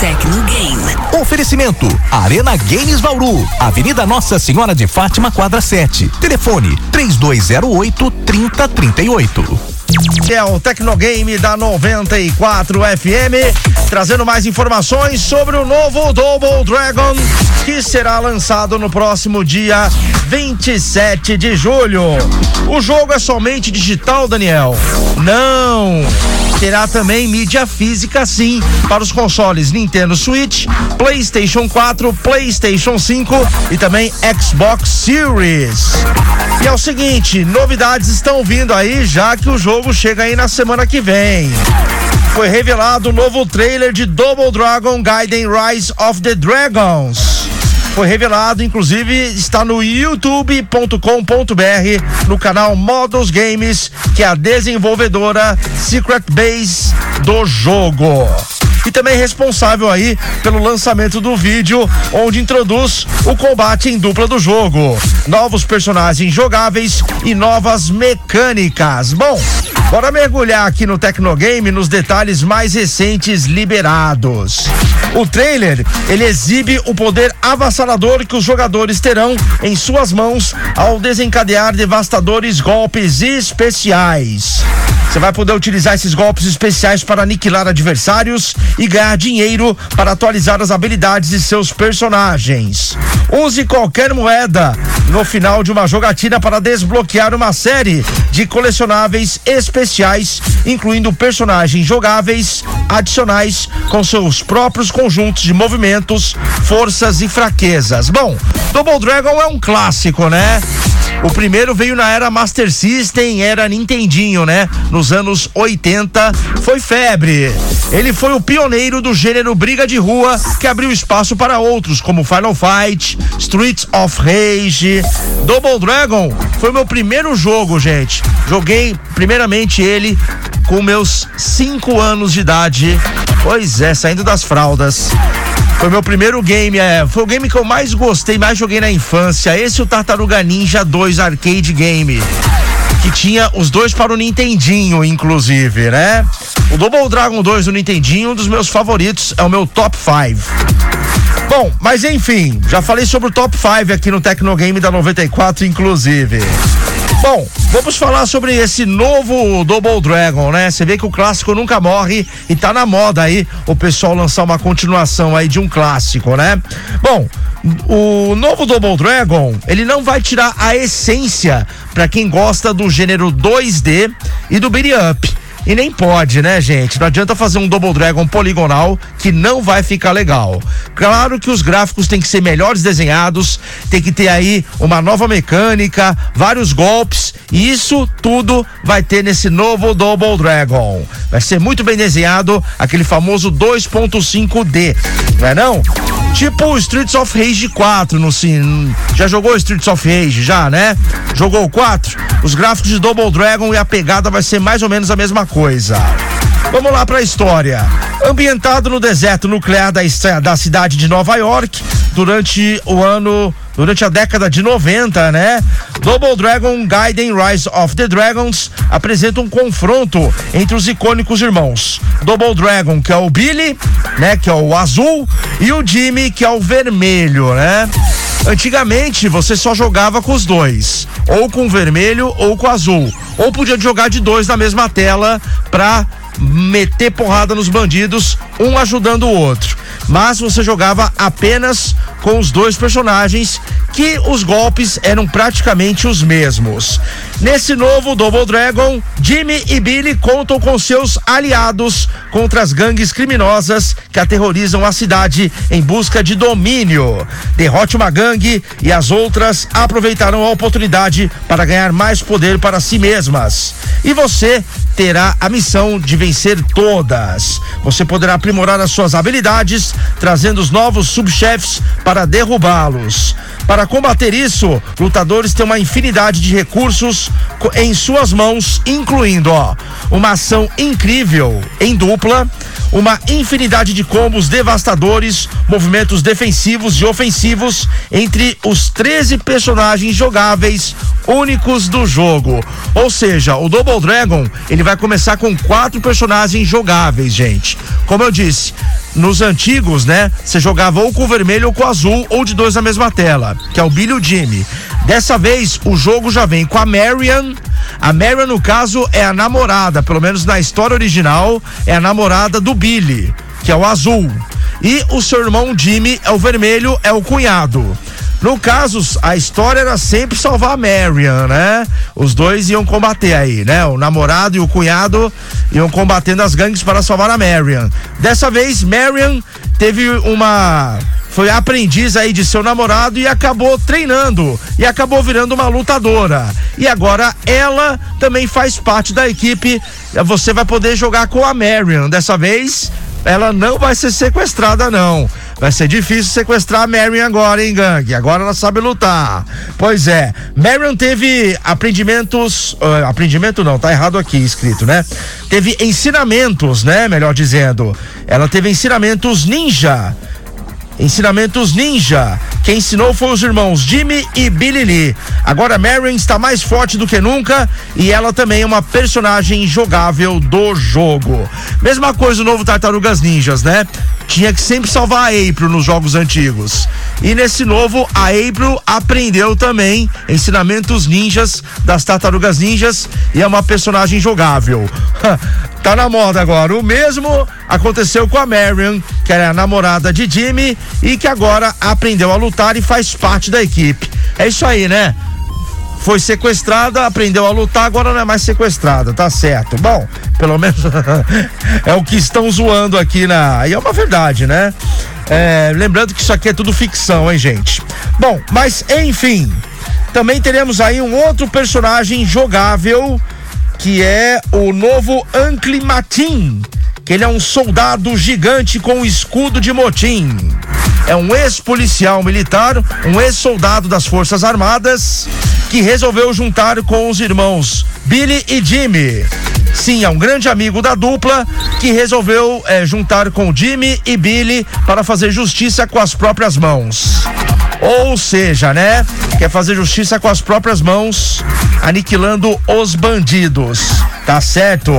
Tecno Game. Oferecimento: Arena Games Bauru, Avenida Nossa Senhora de Fátima, quadra 7. Telefone: 3208 3038. É o Tecnogame da 94 FM, trazendo mais informações sobre o novo Double Dragon, que será lançado no próximo dia 27 de julho. O jogo é somente digital, Daniel? Não! Terá também mídia física, sim, para os consoles Nintendo Switch, PlayStation 4, PlayStation 5 e também Xbox Series. E é o seguinte, novidades estão vindo aí, já que o jogo chega aí na semana que vem. Foi revelado o novo trailer de Double Dragon Gaiden Rise of the Dragons. Foi revelado, inclusive, está no youtube.com.br, no canal Models Games, que é a desenvolvedora Secret Base do jogo e também responsável aí pelo lançamento do vídeo onde introduz o combate em dupla do jogo, novos personagens jogáveis e novas mecânicas. Bom, bora mergulhar aqui no Tecnogame nos detalhes mais recentes liberados. O trailer, ele exibe o poder avassalador que os jogadores terão em suas mãos ao desencadear devastadores golpes especiais. Você vai poder utilizar esses golpes especiais para aniquilar adversários e ganhar dinheiro para atualizar as habilidades de seus personagens. Use qualquer moeda no final de uma jogatina para desbloquear uma série de colecionáveis especiais, incluindo personagens jogáveis adicionais com seus próprios conjuntos de movimentos, forças e fraquezas. Bom, Double Dragon é um clássico, né? O primeiro veio na era Master System, era Nintendinho, né? Nos anos 80, foi febre. Ele foi o pioneiro do gênero briga de rua, que abriu espaço para outros, como Final Fight, Streets of Rage. Double Dragon foi meu primeiro jogo, gente. Joguei primeiramente ele com meus 5 anos de idade. Pois é, saindo das fraldas. Foi meu primeiro game, é, foi o game que eu mais gostei, mais joguei na infância. Esse é o Tartaruga Ninja 2 Arcade Game. Que tinha os dois para o Nintendinho, inclusive, né? O Double Dragon 2 do Nintendinho, um dos meus favoritos, é o meu top 5. Bom, mas enfim, já falei sobre o top 5 aqui no Tecnogame da 94, inclusive. Bom, vamos falar sobre esse novo Double Dragon, né? Você vê que o clássico nunca morre e tá na moda aí o pessoal lançar uma continuação aí de um clássico, né? Bom, o novo Double Dragon, ele não vai tirar a essência para quem gosta do gênero 2D e do beat up. E nem pode, né, gente? Não adianta fazer um Double Dragon poligonal que não vai ficar legal. Claro que os gráficos têm que ser melhores desenhados, tem que ter aí uma nova mecânica, vários golpes, e isso tudo vai ter nesse novo Double Dragon. Vai ser muito bem desenhado, aquele famoso 2.5D, não é não? Tipo Streets of Rage 4 no sim. Já jogou Streets of Rage já, né? Jogou o 4? Os gráficos de Double Dragon e a pegada vai ser mais ou menos a mesma coisa. Vamos lá para a história. Ambientado no deserto nuclear da, da cidade de Nova York, durante o ano durante a década de 90, né? Double Dragon Gaiden Rise of the Dragons apresenta um confronto entre os icônicos irmãos. Double Dragon, que é o Billy, né, que é o azul, e o Jimmy, que é o vermelho, né? Antigamente você só jogava com os dois, ou com o vermelho ou com o azul, ou podia jogar de dois na mesma tela pra meter porrada nos bandidos, um ajudando o outro. Mas você jogava apenas com os dois personagens, que os golpes eram praticamente os mesmos. Nesse novo Double Dragon, Jimmy e Billy contam com seus aliados contra as gangues criminosas que aterrorizam a cidade em busca de domínio. Derrote uma gangue e as outras aproveitarão a oportunidade para ganhar mais poder para si mesmas. E você terá a missão de vencer todas. Você poderá aprimorar as suas habilidades, trazendo os novos subchefes para derrubá-los. Para combater isso, lutadores têm uma infinidade de recursos em suas mãos, incluindo ó, uma ação incrível em dupla, uma infinidade de combos devastadores, movimentos defensivos e ofensivos entre os 13 personagens jogáveis únicos do jogo. Ou seja, o Double Dragon, ele vai começar com quatro personagens jogáveis, gente. Como eu disse, nos antigos, né? Você jogava ou com o vermelho ou com o azul, ou de dois na mesma tela, que é o Billy e o Jimmy. Dessa vez, o jogo já vem com a Marion. A Marion, no caso, é a namorada, pelo menos na história original, é a namorada do Billy, que é o azul. E o seu irmão Jimmy é o vermelho, é o cunhado. No caso, a história era sempre salvar a Marion, né? Os dois iam combater aí, né? O namorado e o cunhado iam combatendo as gangues para salvar a Marion. Dessa vez, Marion teve uma foi aprendiz aí de seu namorado e acabou treinando e acabou virando uma lutadora. E agora ela também faz parte da equipe. Você vai poder jogar com a Marion. Dessa vez, ela não vai ser sequestrada, não. Vai ser difícil sequestrar a Marion agora, hein, gangue? Agora ela sabe lutar. Pois é. Marion teve aprendimentos. Uh, aprendimento não, tá errado aqui escrito, né? Teve ensinamentos, né? Melhor dizendo. Ela teve ensinamentos ninja Ensinamentos Ninja. Quem ensinou foi os irmãos Jimmy e Billy Lee. Agora Marion está mais forte do que nunca e ela também é uma personagem jogável do jogo. Mesma coisa o novo Tartarugas Ninjas, né? Tinha que sempre salvar a April nos jogos antigos. E nesse novo, a April aprendeu também ensinamentos ninjas das Tartarugas Ninjas e é uma personagem jogável. tá na moda agora. O mesmo aconteceu com a Marion, que era a namorada de Jimmy e que agora aprendeu a lutar e faz parte da equipe. É isso aí, né? Foi sequestrada, aprendeu a lutar, agora não é mais sequestrada, tá certo. Bom, pelo menos é o que estão zoando aqui na. E é uma verdade, né? É, lembrando que isso aqui é tudo ficção, hein, gente? Bom, mas enfim, também teremos aí um outro personagem jogável que é o novo Anclimatin, que ele é um soldado gigante com escudo de motim. É um ex-policial militar, um ex-soldado das Forças Armadas, que resolveu juntar com os irmãos Billy e Jimmy. Sim, é um grande amigo da dupla que resolveu é, juntar com Jimmy e Billy para fazer justiça com as próprias mãos. Ou seja, né? Quer fazer justiça com as próprias mãos, aniquilando os bandidos. Tá certo?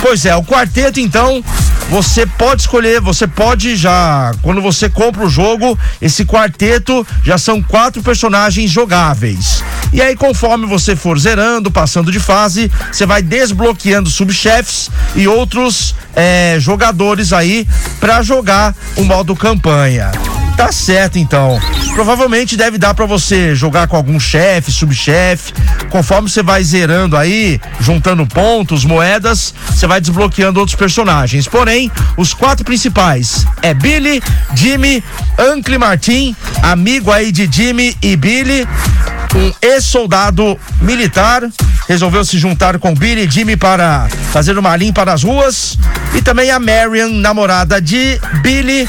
Pois é, o quarteto então, você pode escolher, você pode já, quando você compra o jogo, esse quarteto já são quatro personagens jogáveis. E aí, conforme você for zerando, passando de fase, você vai desbloqueando subchefes e outros é, jogadores aí para jogar o modo campanha. Tá certo, então. Provavelmente deve dar para você jogar com algum chefe, subchefe. Conforme você vai zerando aí, juntando pontos, moedas, você vai desbloqueando outros personagens. Porém, os quatro principais é Billy, Jimmy, Uncle Martin, amigo aí de Jimmy e Billy, um ex-soldado militar resolveu se juntar com Billy e Jimmy para fazer uma limpa nas ruas e também a Marion, namorada de Billy,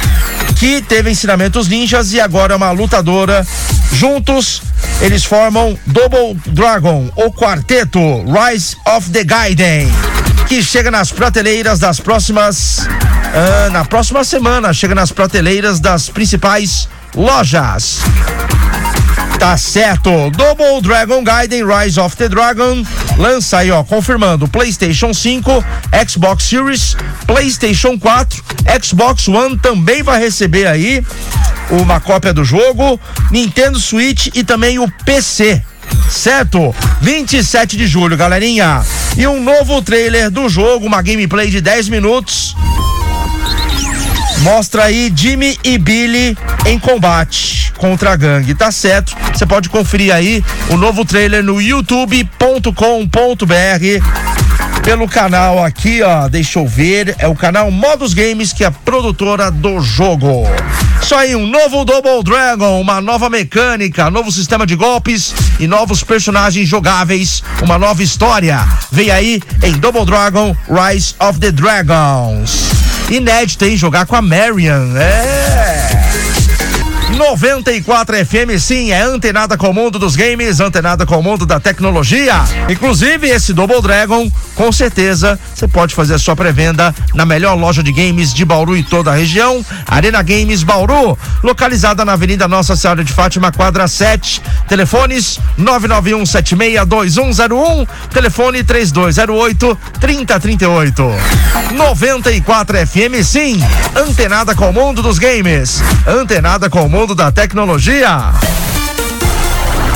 que teve ensinamentos ninjas e agora é uma lutadora. Juntos, eles formam Double Dragon, o quarteto Rise of the Gaiden, que chega nas prateleiras das próximas. Uh, na próxima semana, chega nas prateleiras das principais lojas. Tá certo. Double Dragon Gaiden Rise of the Dragon lança aí, ó, confirmando PlayStation 5, Xbox Series, PlayStation 4, Xbox One também vai receber aí uma cópia do jogo, Nintendo Switch e também o PC certo? 27 de julho, galerinha. E um novo trailer do jogo, uma gameplay de 10 minutos. Mostra aí Jimmy e Billy em combate contra a gangue. Tá certo. Você pode conferir aí o novo trailer no youtube.com.br pelo canal aqui, ó, deixa eu ver, é o canal Modus Games, que é a produtora do jogo. Isso aí, um novo Double Dragon, uma nova mecânica, novo sistema de golpes e novos personagens jogáveis, uma nova história. Vem aí em Double Dragon Rise of the Dragons. Inédito, hein? Jogar com a Marion. É. 94 FM, sim, é antenada com o mundo dos games, antenada com o mundo da tecnologia. Inclusive, esse Double Dragon com certeza você pode fazer a sua pré-venda na melhor loja de games de Bauru e toda a região, Arena Games Bauru, localizada na Avenida Nossa Senhora de Fátima, quadra 7. Telefones 991762101, telefone 3208 3038. 94 FM sim, antenada com o mundo dos games, antenada com o mundo da tecnologia.